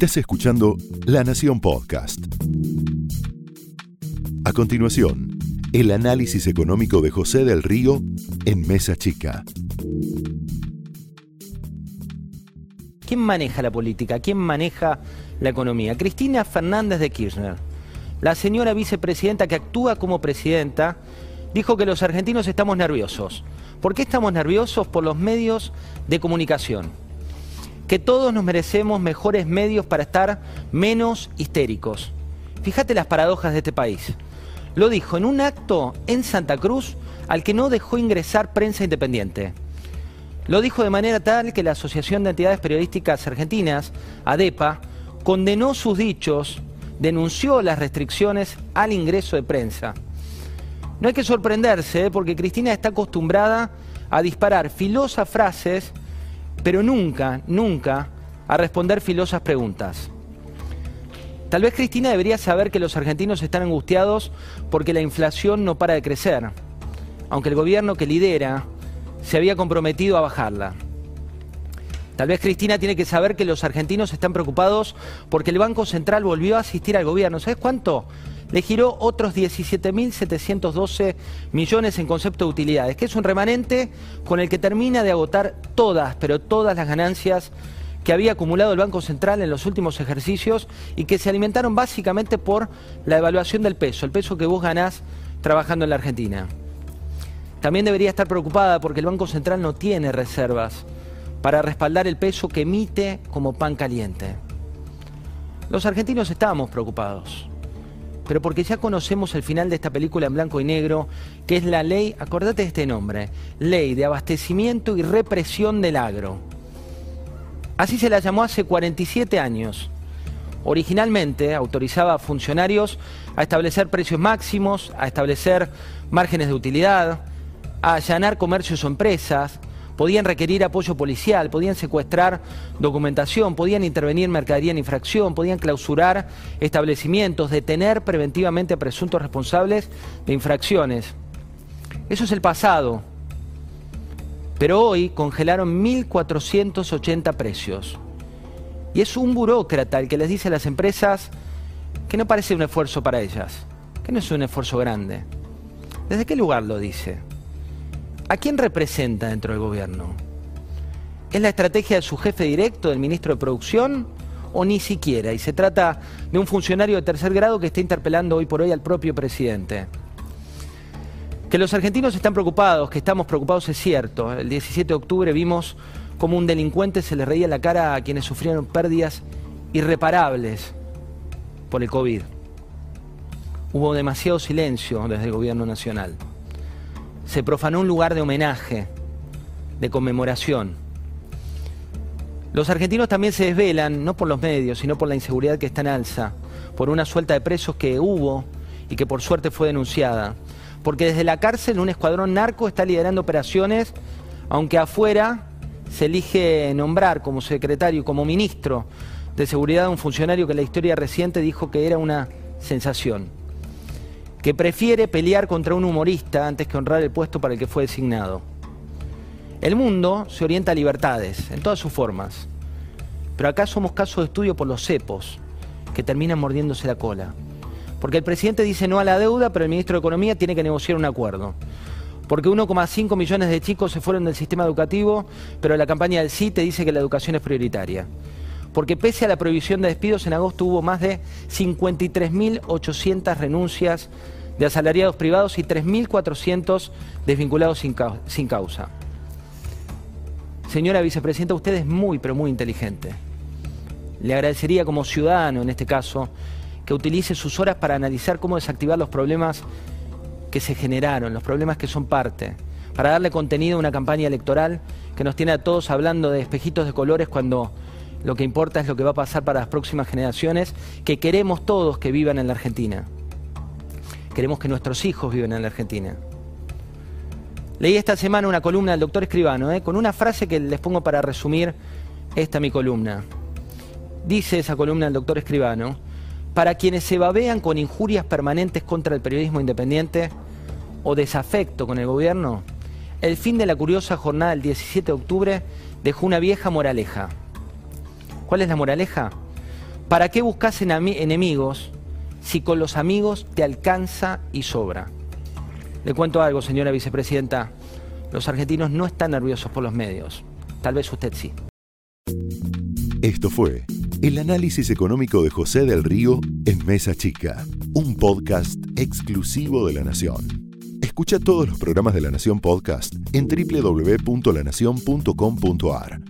Estás escuchando La Nación Podcast. A continuación, el análisis económico de José del Río en Mesa Chica. ¿Quién maneja la política? ¿Quién maneja la economía? Cristina Fernández de Kirchner, la señora vicepresidenta que actúa como presidenta, dijo que los argentinos estamos nerviosos. ¿Por qué estamos nerviosos? Por los medios de comunicación que todos nos merecemos mejores medios para estar menos histéricos. Fíjate las paradojas de este país. Lo dijo en un acto en Santa Cruz al que no dejó ingresar prensa independiente. Lo dijo de manera tal que la Asociación de Entidades Periodísticas Argentinas, ADEPA, condenó sus dichos, denunció las restricciones al ingreso de prensa. No hay que sorprenderse, ¿eh? porque Cristina está acostumbrada a disparar filosas frases pero nunca, nunca a responder filosas preguntas. Tal vez Cristina debería saber que los argentinos están angustiados porque la inflación no para de crecer, aunque el gobierno que lidera se había comprometido a bajarla. Tal vez Cristina tiene que saber que los argentinos están preocupados porque el Banco Central volvió a asistir al gobierno. ¿Sabes cuánto? Le giró otros 17.712 millones en concepto de utilidades, que es un remanente con el que termina de agotar todas, pero todas las ganancias que había acumulado el Banco Central en los últimos ejercicios y que se alimentaron básicamente por la evaluación del peso, el peso que vos ganás trabajando en la Argentina. También debería estar preocupada porque el Banco Central no tiene reservas para respaldar el peso que emite como pan caliente. Los argentinos estábamos preocupados pero porque ya conocemos el final de esta película en blanco y negro, que es la ley, acordate de este nombre, Ley de Abastecimiento y Represión del Agro. Así se la llamó hace 47 años. Originalmente autorizaba a funcionarios a establecer precios máximos, a establecer márgenes de utilidad, a allanar comercios o empresas, podían requerir apoyo policial, podían secuestrar documentación, podían intervenir mercadería en infracción, podían clausurar establecimientos, detener preventivamente a presuntos responsables de infracciones. Eso es el pasado. Pero hoy congelaron 1.480 precios. Y es un burócrata el que les dice a las empresas que no parece un esfuerzo para ellas, que no es un esfuerzo grande. ¿Desde qué lugar lo dice? ¿A quién representa dentro del gobierno? ¿Es la estrategia de su jefe directo, del ministro de Producción? ¿O ni siquiera? Y se trata de un funcionario de tercer grado que está interpelando hoy por hoy al propio presidente. Que los argentinos están preocupados, que estamos preocupados es cierto. El 17 de octubre vimos cómo un delincuente se le reía la cara a quienes sufrieron pérdidas irreparables por el COVID. Hubo demasiado silencio desde el gobierno nacional se profanó un lugar de homenaje, de conmemoración. Los argentinos también se desvelan, no por los medios, sino por la inseguridad que está en alza, por una suelta de presos que hubo y que por suerte fue denunciada. Porque desde la cárcel un escuadrón narco está liderando operaciones, aunque afuera se elige nombrar como secretario, como ministro de seguridad a un funcionario que en la historia reciente dijo que era una sensación que prefiere pelear contra un humorista antes que honrar el puesto para el que fue designado. El mundo se orienta a libertades, en todas sus formas. Pero acá somos caso de estudio por los cepos, que terminan mordiéndose la cola. Porque el presidente dice no a la deuda, pero el ministro de Economía tiene que negociar un acuerdo. Porque 1,5 millones de chicos se fueron del sistema educativo, pero la campaña del CITE dice que la educación es prioritaria. Porque pese a la prohibición de despidos, en agosto hubo más de 53.800 renuncias de asalariados privados y 3.400 desvinculados sin, causa. Señora vicepresidenta, usted es muy, pero muy inteligente. Le agradecería como ciudadano, en este caso, que utilice sus horas para analizar cómo desactivar los problemas que se generaron, los problemas que son parte, para darle contenido a una campaña electoral que nos tiene a todos hablando de espejitos de colores cuando lo que importa es lo que va a pasar para las próximas generaciones que queremos todos que vivan en la Argentina. Queremos que nuestros hijos vivan en la Argentina. Leí esta semana una columna del doctor Escribano, ¿eh? con una frase que les pongo para resumir esta mi columna. Dice esa columna del doctor Escribano, para quienes se babean con injurias permanentes contra el periodismo independiente o desafecto con el gobierno, el fin de la curiosa jornada del 17 de octubre dejó una vieja moraleja. ¿Cuál es la moraleja? ¿Para qué buscas enemigos si con los amigos te alcanza y sobra? Le cuento algo, señora vicepresidenta. Los argentinos no están nerviosos por los medios. Tal vez usted sí. Esto fue el análisis económico de José del Río en Mesa Chica, un podcast exclusivo de La Nación. Escucha todos los programas de La Nación Podcast en www.lanacion.com.ar.